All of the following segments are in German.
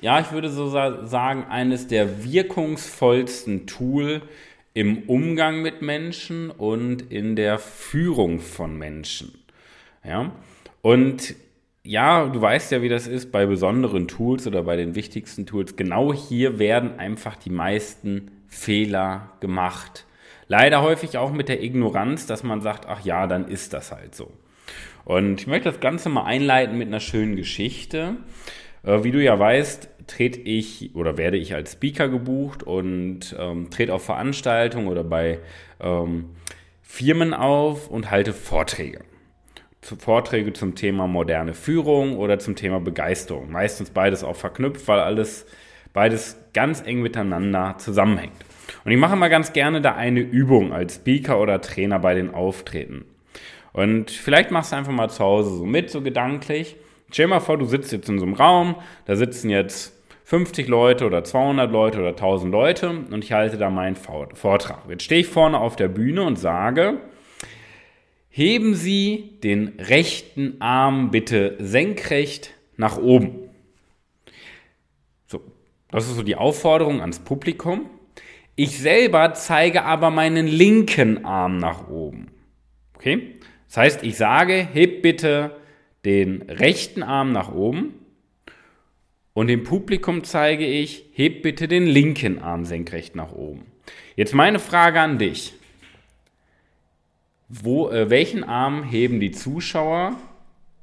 ja, ich würde so sagen, eines der wirkungsvollsten Tool im Umgang mit Menschen und in der Führung von Menschen. Ja, und ja, du weißt ja, wie das ist bei besonderen Tools oder bei den wichtigsten Tools. Genau hier werden einfach die meisten Fehler gemacht. Leider häufig auch mit der Ignoranz, dass man sagt, ach ja, dann ist das halt so. Und ich möchte das Ganze mal einleiten mit einer schönen Geschichte. Äh, wie du ja weißt, trete ich oder werde ich als Speaker gebucht und ähm, trete auf Veranstaltungen oder bei ähm, Firmen auf und halte Vorträge. Vorträge zum Thema moderne Führung oder zum Thema Begeisterung. Meistens beides auch verknüpft, weil alles beides ganz eng miteinander zusammenhängt. Und ich mache mal ganz gerne da eine Übung als Speaker oder Trainer bei den Auftreten. Und vielleicht machst du einfach mal zu Hause so mit, so gedanklich. Stell dir mal vor, du sitzt jetzt in so einem Raum, da sitzen jetzt 50 Leute oder 200 Leute oder 1000 Leute und ich halte da meinen Vortrag. Jetzt stehe ich vorne auf der Bühne und sage, heben Sie den rechten Arm bitte senkrecht nach oben. So, das ist so die Aufforderung ans Publikum. Ich selber zeige aber meinen linken Arm nach oben. Okay? Das heißt, ich sage, heb bitte den rechten Arm nach oben und dem Publikum zeige ich, heb bitte den linken Arm senkrecht nach oben. Jetzt meine Frage an dich. Wo, äh, welchen Arm heben die Zuschauer,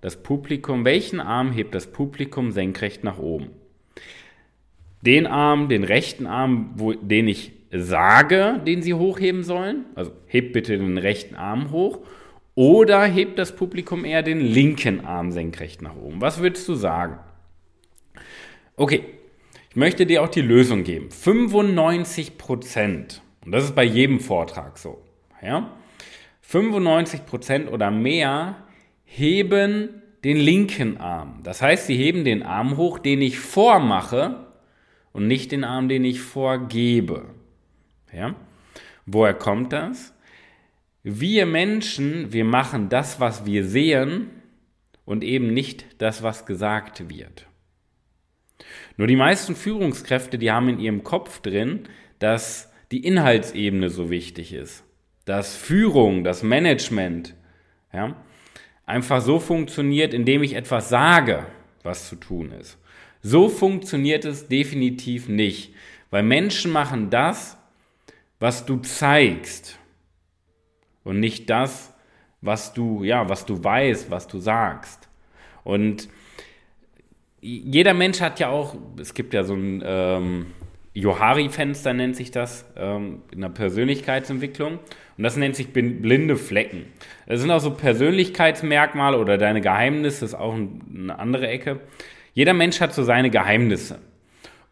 das Publikum, welchen Arm hebt das Publikum senkrecht nach oben? Den Arm, den rechten Arm, wo, den ich sage, den sie hochheben sollen, also hebt bitte den rechten Arm hoch, oder hebt das Publikum eher den linken Arm senkrecht nach oben? Was würdest du sagen? Okay, ich möchte dir auch die Lösung geben. 95 Prozent, und das ist bei jedem Vortrag so, ja, 95 Prozent oder mehr heben den linken Arm. Das heißt, sie heben den Arm hoch, den ich vormache und nicht den Arm, den ich vorgebe. Ja? Woher kommt das? Wir Menschen, wir machen das, was wir sehen und eben nicht das, was gesagt wird. Nur die meisten Führungskräfte, die haben in ihrem Kopf drin, dass die Inhaltsebene so wichtig ist. Dass Führung, das Management, ja, einfach so funktioniert, indem ich etwas sage, was zu tun ist. So funktioniert es definitiv nicht, weil Menschen machen das, was du zeigst und nicht das, was du, ja, was du weißt, was du sagst. Und jeder Mensch hat ja auch, es gibt ja so ein ähm, Johari-Fenster, nennt sich das, ähm, in der Persönlichkeitsentwicklung. Und das nennt sich blinde Flecken. Das sind auch so Persönlichkeitsmerkmale oder deine Geheimnisse, ist auch eine andere Ecke. Jeder Mensch hat so seine Geheimnisse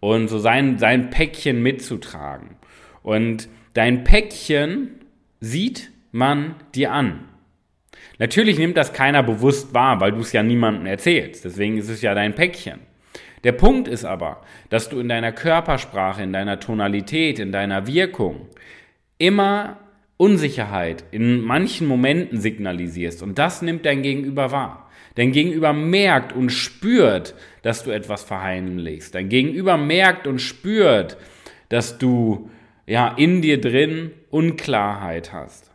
und so sein, sein Päckchen mitzutragen. Und dein Päckchen sieht man dir an. Natürlich nimmt das keiner bewusst wahr, weil du es ja niemandem erzählst. Deswegen ist es ja dein Päckchen. Der Punkt ist aber, dass du in deiner Körpersprache, in deiner Tonalität, in deiner Wirkung immer Unsicherheit in manchen Momenten signalisierst. Und das nimmt dein Gegenüber wahr. Dein Gegenüber merkt und spürt, dass du etwas verheimlichst. Dein Gegenüber merkt und spürt, dass du ja in dir drin Unklarheit hast.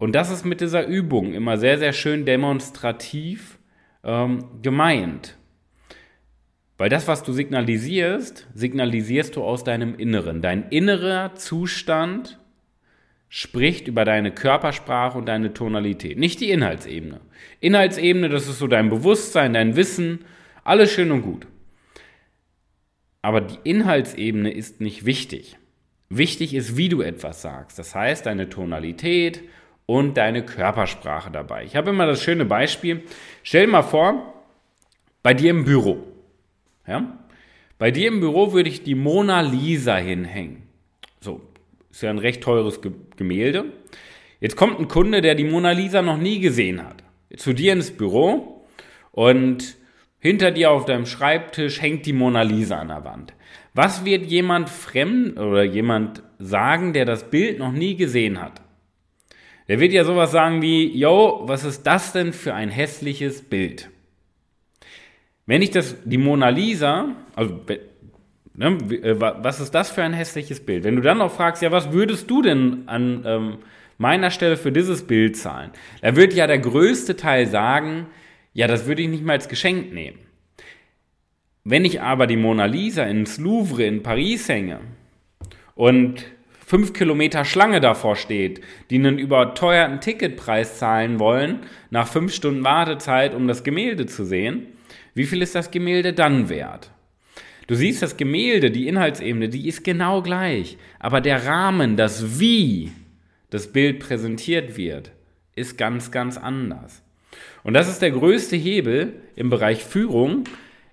Und das ist mit dieser Übung immer sehr, sehr schön demonstrativ ähm, gemeint. Weil das, was du signalisierst, signalisierst du aus deinem Inneren. Dein innerer Zustand spricht über deine Körpersprache und deine Tonalität, nicht die Inhaltsebene. Inhaltsebene, das ist so dein Bewusstsein, dein Wissen, alles schön und gut. Aber die Inhaltsebene ist nicht wichtig. Wichtig ist, wie du etwas sagst. Das heißt, deine Tonalität und deine Körpersprache dabei. Ich habe immer das schöne Beispiel. Stell dir mal vor, bei dir im Büro. Ja? Bei dir im Büro würde ich die Mona Lisa hinhängen. So, ist ja ein recht teures Gemälde. Jetzt kommt ein Kunde, der die Mona Lisa noch nie gesehen hat. Zu dir ins Büro und hinter dir auf deinem Schreibtisch hängt die Mona Lisa an der Wand. Was wird jemand fremd oder jemand sagen, der das Bild noch nie gesehen hat? Der wird ja sowas sagen wie, yo, was ist das denn für ein hässliches Bild? Wenn ich das, die Mona Lisa, also ne, äh, was ist das für ein hässliches Bild? Wenn du dann noch fragst, ja, was würdest du denn an ähm, meiner Stelle für dieses Bild zahlen? Da wird ja der größte Teil sagen, ja, das würde ich nicht mal als Geschenk nehmen. Wenn ich aber die Mona Lisa ins Louvre in Paris hänge und fünf Kilometer Schlange davor steht, die einen überteuerten Ticketpreis zahlen wollen, nach fünf Stunden Wartezeit, um das Gemälde zu sehen, wie viel ist das Gemälde dann wert? Du siehst, das Gemälde, die Inhaltsebene, die ist genau gleich, aber der Rahmen, das Wie das Bild präsentiert wird, ist ganz, ganz anders. Und das ist der größte Hebel im Bereich Führung,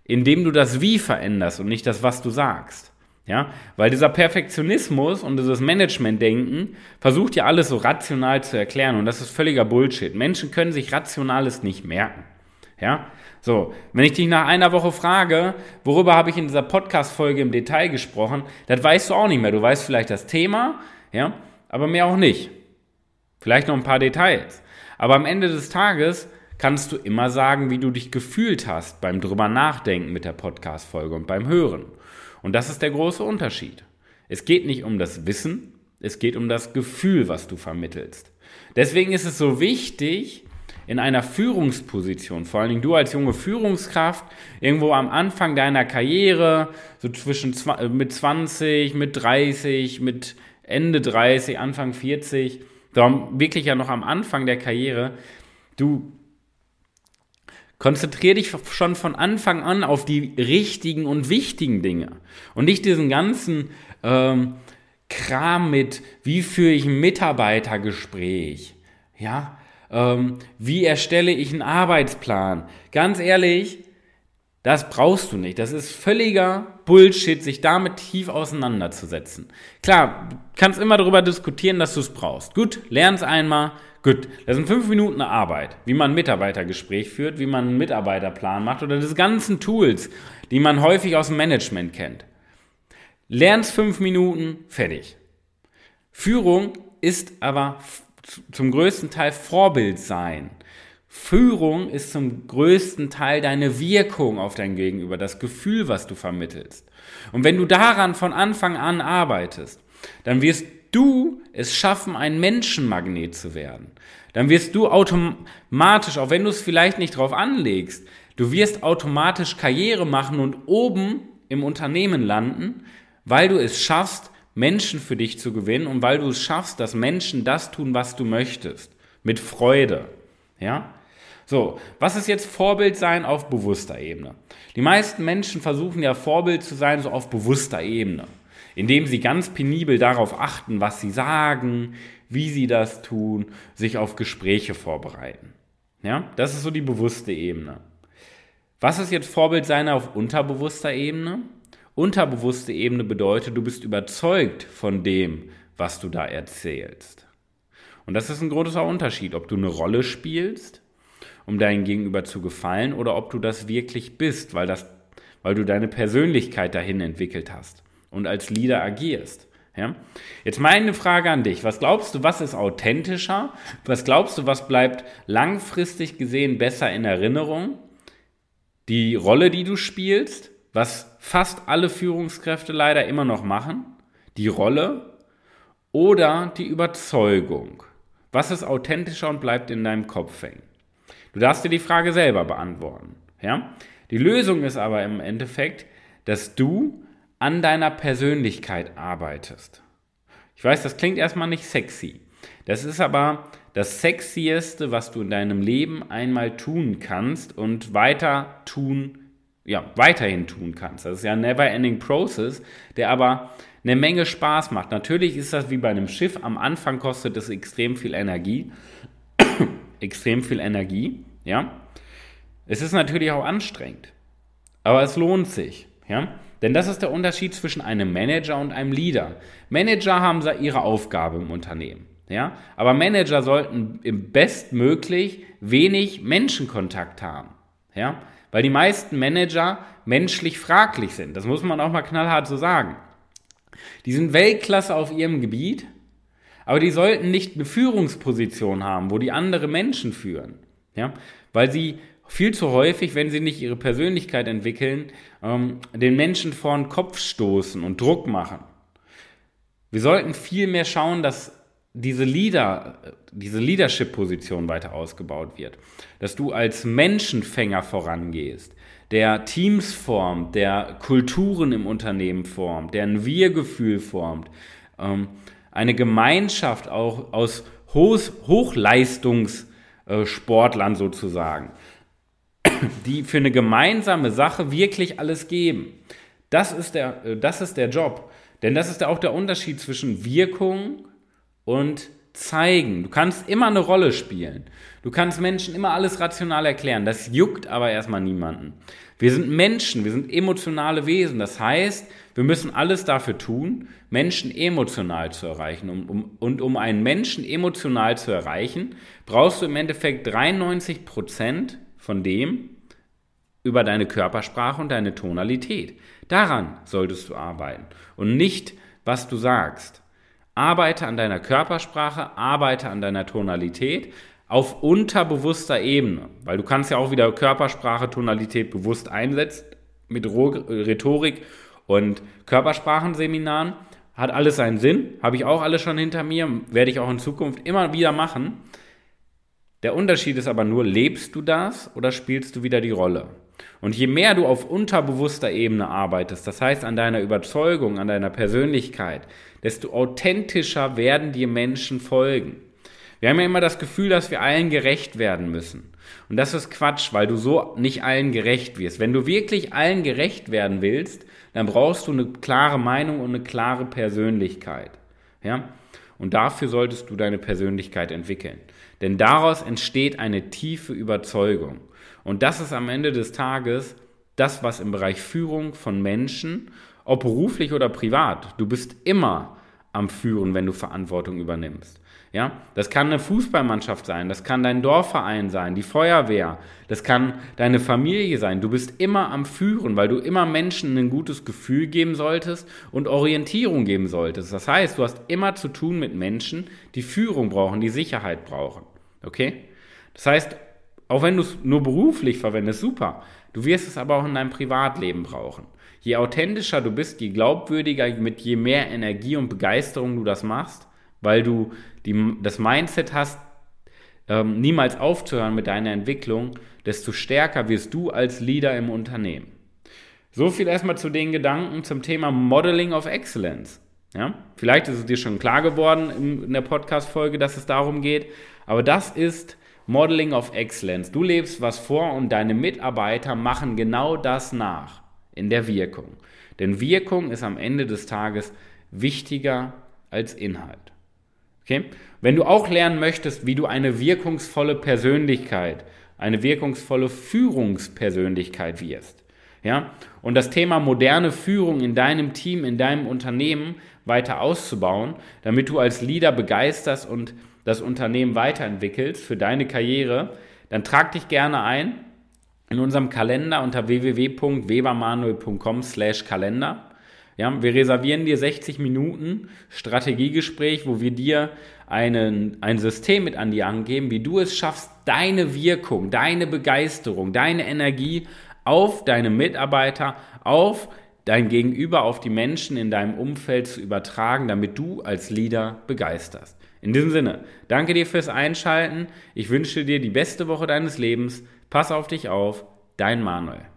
indem du das Wie veränderst und nicht das, was du sagst. Ja, weil dieser Perfektionismus und dieses Management-Denken versucht ja alles so rational zu erklären und das ist völliger Bullshit. Menschen können sich Rationales nicht merken. Ja, so, wenn ich dich nach einer Woche frage, worüber habe ich in dieser Podcast-Folge im Detail gesprochen, das weißt du auch nicht mehr. Du weißt vielleicht das Thema, ja, aber mehr auch nicht. Vielleicht noch ein paar Details. Aber am Ende des Tages kannst du immer sagen, wie du dich gefühlt hast beim drüber nachdenken mit der Podcast-Folge und beim Hören. Und das ist der große Unterschied. Es geht nicht um das Wissen, es geht um das Gefühl, was du vermittelst. Deswegen ist es so wichtig, in einer Führungsposition, vor allen Dingen du als junge Führungskraft, irgendwo am Anfang deiner Karriere, so zwischen mit 20, mit 30, mit Ende 30, Anfang 40, darum wirklich ja noch am Anfang der Karriere, du Konzentriere dich schon von Anfang an auf die richtigen und wichtigen Dinge und nicht diesen ganzen ähm, Kram mit, wie führe ich ein Mitarbeitergespräch, ja, ähm, wie erstelle ich einen Arbeitsplan. Ganz ehrlich, das brauchst du nicht. Das ist völliger Bullshit, sich damit tief auseinanderzusetzen. Klar, kannst immer darüber diskutieren, dass du es brauchst. Gut, lern es einmal, Gut, das sind fünf Minuten Arbeit, wie man ein Mitarbeitergespräch führt, wie man einen Mitarbeiterplan macht oder diese ganzen Tools, die man häufig aus dem Management kennt. Lernst fünf Minuten, fertig. Führung ist aber zum größten Teil Vorbild sein. Führung ist zum größten Teil deine Wirkung auf dein Gegenüber, das Gefühl, was du vermittelst. Und wenn du daran von Anfang an arbeitest, dann wirst du es schaffen, ein Menschenmagnet zu werden, dann wirst du automatisch, auch wenn du es vielleicht nicht drauf anlegst, du wirst automatisch Karriere machen und oben im Unternehmen landen, weil du es schaffst, Menschen für dich zu gewinnen und weil du es schaffst, dass Menschen das tun, was du möchtest. Mit Freude. Ja? So, was ist jetzt Vorbild sein auf bewusster Ebene? Die meisten Menschen versuchen ja Vorbild zu sein, so auf bewusster Ebene indem sie ganz penibel darauf achten, was sie sagen, wie sie das tun, sich auf Gespräche vorbereiten. Ja, das ist so die bewusste Ebene. Was ist jetzt Vorbild sein auf unterbewusster Ebene? Unterbewusste Ebene bedeutet, du bist überzeugt von dem, was du da erzählst. Und das ist ein großer Unterschied, ob du eine Rolle spielst, um deinem Gegenüber zu gefallen, oder ob du das wirklich bist, weil, das, weil du deine Persönlichkeit dahin entwickelt hast und als Leader agierst. Ja? Jetzt meine Frage an dich. Was glaubst du, was ist authentischer? Was glaubst du, was bleibt langfristig gesehen besser in Erinnerung? Die Rolle, die du spielst, was fast alle Führungskräfte leider immer noch machen? Die Rolle oder die Überzeugung? Was ist authentischer und bleibt in deinem Kopf hängen? Du darfst dir die Frage selber beantworten. Ja? Die Lösung ist aber im Endeffekt, dass du an deiner Persönlichkeit arbeitest. Ich weiß, das klingt erstmal nicht sexy. Das ist aber das Sexieste, was du in deinem Leben einmal tun kannst und weiter tun, ja, weiterhin tun kannst. Das ist ja ein never-ending Process, der aber eine Menge Spaß macht. Natürlich ist das wie bei einem Schiff. Am Anfang kostet es extrem viel Energie. extrem viel Energie, ja. Es ist natürlich auch anstrengend. Aber es lohnt sich. Ja? Denn das ist der Unterschied zwischen einem Manager und einem Leader. Manager haben ihre Aufgabe im Unternehmen. Ja? Aber Manager sollten im bestmöglich wenig Menschenkontakt haben. Ja? Weil die meisten Manager menschlich fraglich sind. Das muss man auch mal knallhart so sagen. Die sind Weltklasse auf ihrem Gebiet, aber die sollten nicht eine Führungsposition haben, wo die andere Menschen führen. Ja? Weil sie viel zu häufig, wenn sie nicht ihre Persönlichkeit entwickeln, ähm, den Menschen vor den Kopf stoßen und Druck machen. Wir sollten viel mehr schauen, dass diese Leader, diese Leadership-Position weiter ausgebaut wird. Dass du als Menschenfänger vorangehst, der Teams formt, der Kulturen im Unternehmen formt, der ein Wir-Gefühl formt, ähm, eine Gemeinschaft auch aus Hochleistungssportlern sozusagen die für eine gemeinsame Sache wirklich alles geben. Das ist der, äh, das ist der Job. Denn das ist auch der Unterschied zwischen Wirkung und Zeigen. Du kannst immer eine Rolle spielen. Du kannst Menschen immer alles rational erklären. Das juckt aber erstmal niemanden. Wir sind Menschen, wir sind emotionale Wesen. Das heißt, wir müssen alles dafür tun, Menschen emotional zu erreichen. Um, um, und um einen Menschen emotional zu erreichen, brauchst du im Endeffekt 93 Prozent von dem über deine Körpersprache und deine Tonalität. Daran solltest du arbeiten und nicht, was du sagst. Arbeite an deiner Körpersprache, arbeite an deiner Tonalität auf unterbewusster Ebene, weil du kannst ja auch wieder Körpersprache, Tonalität bewusst einsetzen mit Rhetorik und Körpersprachenseminaren. Hat alles seinen Sinn, habe ich auch alles schon hinter mir, werde ich auch in Zukunft immer wieder machen. Der Unterschied ist aber nur, lebst du das oder spielst du wieder die Rolle? Und je mehr du auf unterbewusster Ebene arbeitest, das heißt an deiner Überzeugung, an deiner Persönlichkeit, desto authentischer werden dir Menschen folgen. Wir haben ja immer das Gefühl, dass wir allen gerecht werden müssen. Und das ist Quatsch, weil du so nicht allen gerecht wirst. Wenn du wirklich allen gerecht werden willst, dann brauchst du eine klare Meinung und eine klare Persönlichkeit. Ja? Und dafür solltest du deine Persönlichkeit entwickeln. Denn daraus entsteht eine tiefe Überzeugung. Und das ist am Ende des Tages das, was im Bereich Führung von Menschen, ob beruflich oder privat, du bist immer am Führen, wenn du Verantwortung übernimmst. Ja, das kann eine Fußballmannschaft sein, das kann dein Dorfverein sein, die Feuerwehr, das kann deine Familie sein. Du bist immer am Führen, weil du immer Menschen ein gutes Gefühl geben solltest und Orientierung geben solltest. Das heißt, du hast immer zu tun mit Menschen, die Führung brauchen, die Sicherheit brauchen. Okay? Das heißt, auch wenn du es nur beruflich verwendest, super. Du wirst es aber auch in deinem Privatleben brauchen. Je authentischer du bist, je glaubwürdiger, mit je mehr Energie und Begeisterung du das machst, weil du die, das Mindset hast, ähm, niemals aufzuhören mit deiner Entwicklung, desto stärker wirst du als Leader im Unternehmen. So viel erstmal zu den Gedanken zum Thema Modeling of Excellence. Ja? Vielleicht ist es dir schon klar geworden in, in der Podcast-Folge, dass es darum geht, aber das ist Modeling of Excellence. Du lebst was vor und deine Mitarbeiter machen genau das nach in der Wirkung. Denn Wirkung ist am Ende des Tages wichtiger als Inhalt. Okay? Wenn du auch lernen möchtest, wie du eine wirkungsvolle Persönlichkeit, eine wirkungsvolle Führungspersönlichkeit wirst, ja, und das Thema moderne Führung in deinem Team, in deinem Unternehmen weiter auszubauen, damit du als Leader begeisterst und das Unternehmen weiterentwickelst für deine Karriere, dann trag dich gerne ein in unserem Kalender unter www.webermanuel.com/kalender. Ja, wir reservieren dir 60 Minuten Strategiegespräch, wo wir dir einen, ein System mit an die Hand geben, wie du es schaffst, deine Wirkung, deine Begeisterung, deine Energie auf deine Mitarbeiter, auf dein Gegenüber, auf die Menschen in deinem Umfeld zu übertragen, damit du als Leader begeisterst. In diesem Sinne, danke dir fürs Einschalten. Ich wünsche dir die beste Woche deines Lebens. Pass auf dich auf. Dein Manuel.